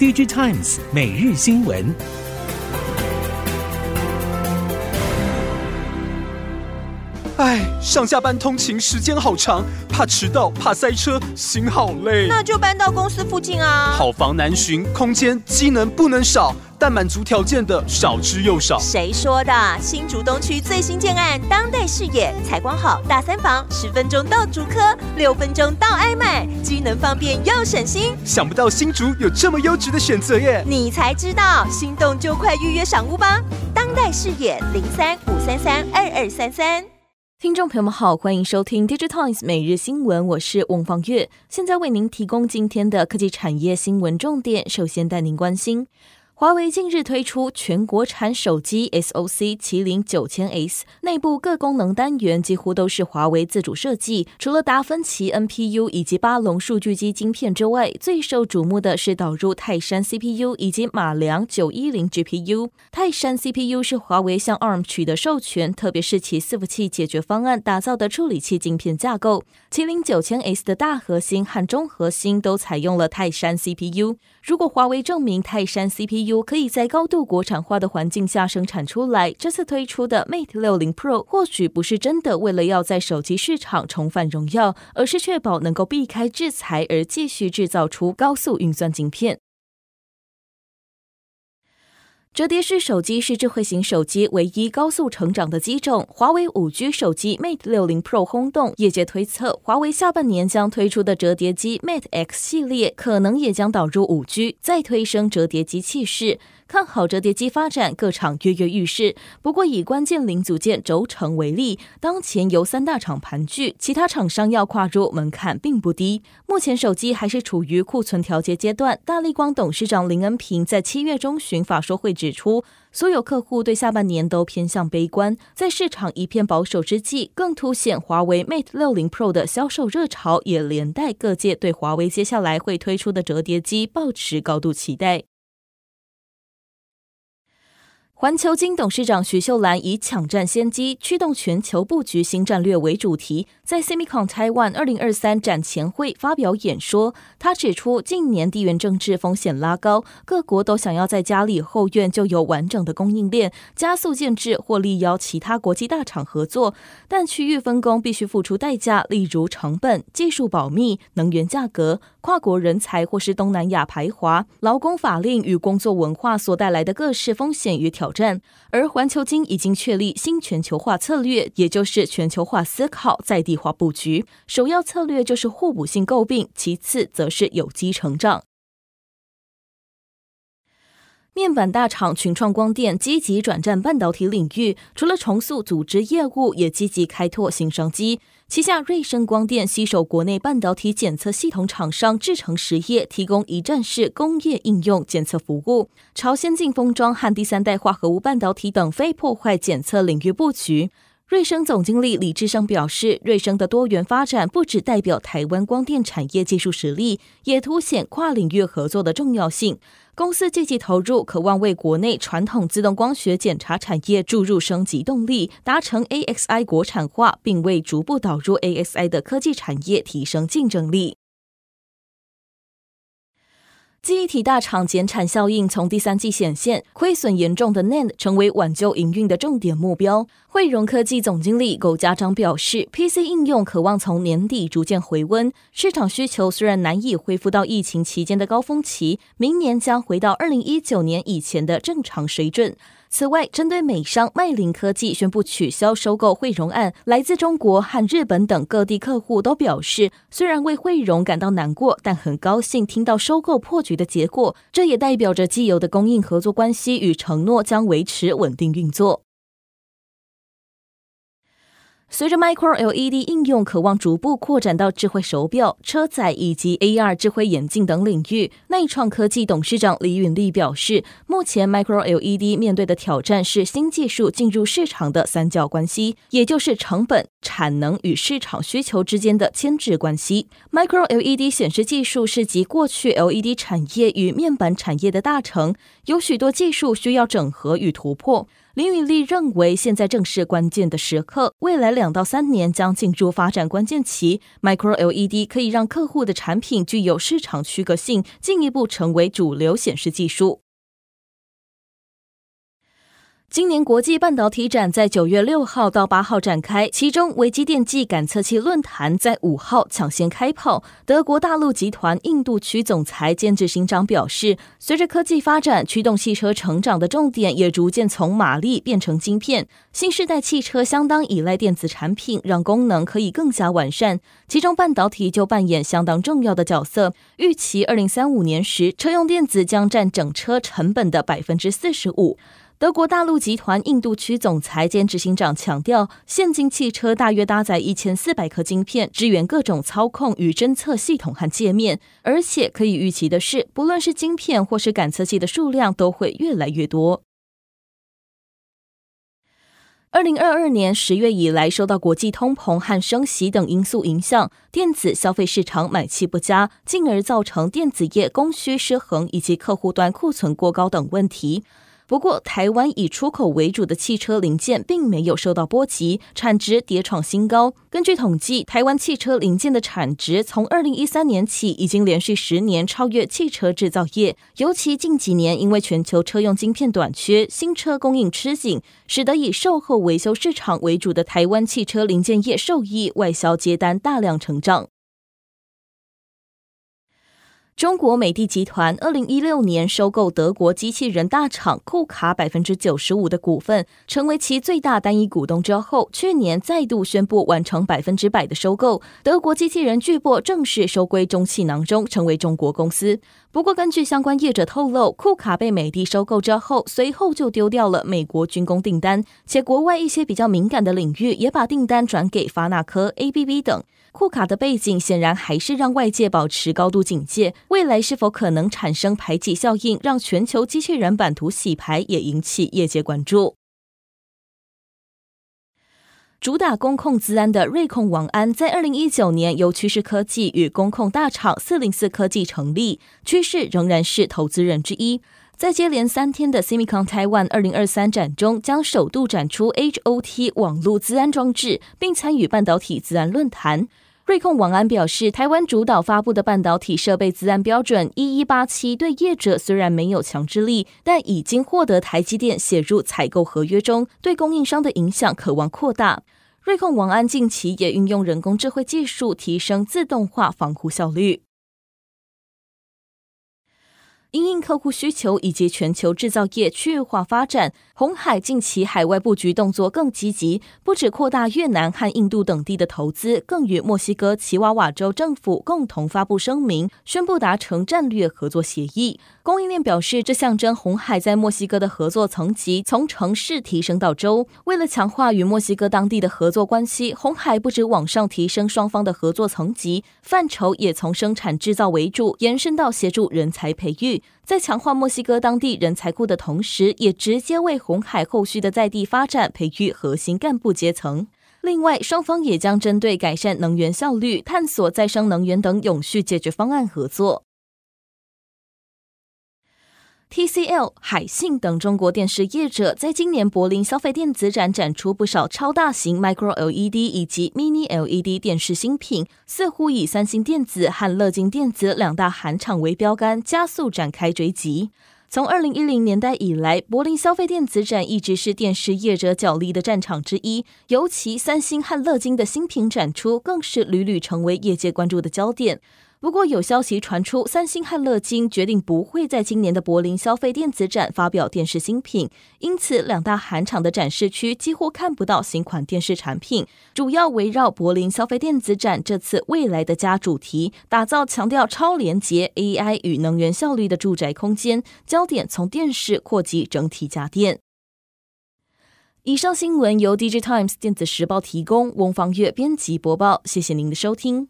DG Times 每日新闻。哎，上下班通勤时间好长，怕迟到，怕塞车，心好累。那就搬到公司附近啊。好房难寻，空间机能不能少，但满足条件的少之又少。谁说的？新竹东区最新建案，当代视野，采光好，大三房，十分钟到竹科，六分钟到爱买，机能方便又省心。想不到新竹有这么优质的选择耶！你才知道，心动就快预约赏屋吧。当代视野零三五三三二二三三。听众朋友们好，欢迎收听《Digital Times》每日新闻，我是翁方月，现在为您提供今天的科技产业新闻重点。首先带您关心。华为近日推出全国产手机 SoC 麒麟九千 S，内部各功能单元几乎都是华为自主设计。除了达芬奇 NPU 以及巴龙数据机晶片之外，最受瞩目的是导入泰山 CPU 以及马良九一零 GPU。泰山 CPU 是华为向 ARM 取得授权，特别是其伺服器解决方案打造的处理器晶片架构。麒麟九千 S 的大核心和中核心都采用了泰山 CPU。如果华为证明泰山 CPU 可以在高度国产化的环境下生产出来，这次推出的 Mate 六零 Pro 或许不是真的为了要在手机市场重返荣耀，而是确保能够避开制裁而继续制造出高速运算晶片。折叠式手机是智慧型手机唯一高速成长的机种。华为五 G 手机 Mate 60 Pro 轰动，业界推测，华为下半年将推出的折叠机 Mate X 系列可能也将导入五 G，再推升折叠机气势。看好折叠机发展，各厂跃跃欲试。不过，以关键零组件轴承为例，当前由三大厂盘踞，其他厂商要跨入门槛并不低。目前手机还是处于库存调节阶段。大立光董事长林恩平在七月中旬法说会指出，所有客户对下半年都偏向悲观。在市场一片保守之际，更凸显华为 Mate 六零 Pro 的销售热潮，也连带各界对华为接下来会推出的折叠机抱持高度期待。环球晶董事长许秀兰以“抢占先机，驱动全球布局新战略”为主题，在 SEMICON Taiwan 二零二三展前会发表演说。他指出，近年地缘政治风险拉高，各国都想要在家里后院就有完整的供应链，加速建制或力邀其他国际大厂合作。但区域分工必须付出代价，例如成本、技术保密、能源价格、跨国人才或是东南亚排华、劳工法令与工作文化所带来的各式风险与挑战。而环球金已经确立新全球化策略，也就是全球化思考、在地化布局。首要策略就是互补性购并，其次则是有机成长。面板大厂群创光电积极转战半导体领域，除了重塑组织业务，也积极开拓新商机。旗下瑞声光电携手国内半导体检测系统厂商制程实业，提供一站式工业应用检测服务，朝先进封装和第三代化合物半导体等非破坏检测领域布局。瑞声总经理李志生表示，瑞声的多元发展不只代表台湾光电产业技术实力，也凸显跨领域合作的重要性。公司积极投入，渴望为国内传统自动光学检查产业注入升级动力，达成 AXI 国产化，并为逐步导入 AXI 的科技产业提升竞争力。记忆体大厂减产效应从第三季显现，亏损严重的 NAND 成为挽救营运的重点目标。汇融科技总经理苟家章表示，PC 应用渴望从年底逐渐回温，市场需求虽然难以恢复到疫情期间的高峰期，明年将回到二零一九年以前的正常水准。此外，针对美商麦林科技宣布取消收购慧荣案，来自中国和日本等各地客户都表示，虽然为慧荣感到难过，但很高兴听到收购破局的结果。这也代表着既有的供应合作关系与承诺将维持稳定运作。随着 Micro LED 应用渴望逐步扩展到智慧手表、车载以及 AR 智慧眼镜等领域，内创科技董事长李允利表示，目前 Micro LED 面对的挑战是新技术进入市场的三角关系，也就是成本、产能与市场需求之间的牵制关系。Micro LED 显示技术是集过去 LED 产业与面板产业的大成，有许多技术需要整合与突破。林允丽认为，现在正是关键的时刻，未来两到三年将进入发展关键期。Micro LED 可以让客户的产品具有市场区隔性，进一步成为主流显示技术。今年国际半导体展在九月六号到八号展开，其中微机电暨感测器论坛在五号抢先开跑。德国大陆集团印度区总裁兼执行长表示，随着科技发展，驱动汽车成长的重点也逐渐从马力变成晶片。新世代汽车相当依赖电子产品，让功能可以更加完善，其中半导体就扮演相当重要的角色。预期二零三五年时，车用电子将占整车成本的百分之四十五。德国大陆集团印度区总裁兼执行长强调，现今汽车大约搭载一千四百颗晶片，支援各种操控与侦测系统和界面。而且可以预期的是，不论是晶片或是感测器的数量都会越来越多。二零二二年十月以来，受到国际通膨和升息等因素影响，电子消费市场买气不佳，进而造成电子业供需失衡以及客户端库存过高等问题。不过，台湾以出口为主的汽车零件并没有受到波及，产值跌创新高。根据统计，台湾汽车零件的产值从二零一三年起已经连续十年超越汽车制造业。尤其近几年，因为全球车用晶片短缺，新车供应吃紧，使得以售后维修市场为主的台湾汽车零件业受益，外销接单大量成长。中国美的集团二零一六年收购德国机器人大厂库卡百分之九十五的股份，成为其最大单一股东之后，去年再度宣布完成百分之百的收购，德国机器人巨擘正式收归中汽囊中，成为中国公司。不过，根据相关业者透露，库卡被美的收购之后，随后就丢掉了美国军工订单，且国外一些比较敏感的领域也把订单转给发那科、ABB 等。库卡的背景显然还是让外界保持高度警戒，未来是否可能产生排挤效应，让全球机器人版图洗牌，也引起业界关注。主打工控资安的瑞控网安，在二零一九年由趋势科技与工控大厂四零四科技成立，趋势仍然是投资人之一。在接连三天的 SEMICON Taiwan 二零二三展中，将首度展出 HOT 网络资安装置，并参与半导体资安论坛。瑞控王安表示，台湾主导发布的半导体设备资安标准一一八七对业者虽然没有强制力，但已经获得台积电写入采购合约中，对供应商的影响可望扩大。瑞控王安近期也运用人工智慧技术，提升自动化防护效率。因应客户需求以及全球制造业区域化发展，鸿海近期海外布局动作更积极，不止扩大越南和印度等地的投资，更与墨西哥奇瓦瓦州政府共同发布声明，宣布达成战略合作协议。供应链表示，这象征鸿海在墨西哥的合作层级从城市提升到州。为了强化与墨西哥当地的合作关系，鸿海不止往上提升双方的合作层级，范畴也从生产制造为主，延伸到协助人才培育。在强化墨西哥当地人才库的同时，也直接为红海后续的在地发展培育核心干部阶层。另外，双方也将针对改善能源效率、探索再生能源等永续解决方案合作。TCL、海信等中国电视业者在今年柏林消费电子展展出不少超大型 Micro LED 以及 Mini LED 电视新品，似乎以三星电子和乐金电子两大韩厂为标杆，加速展开追击。从二零一零年代以来，柏林消费电子展一直是电视业者角力的战场之一，尤其三星和乐金的新品展出，更是屡屡成为业界关注的焦点。不过，有消息传出，三星和乐金决定不会在今年的柏林消费电子展发表电视新品，因此两大韩厂的展示区几乎看不到新款电视产品。主要围绕柏林消费电子展这次“未来的家”主题，打造强调超连接 AI 与能源效率的住宅空间，焦点从电视扩及整体家电。以上新闻由 DigiTimes 电子时报提供，翁方月编辑播报，谢谢您的收听。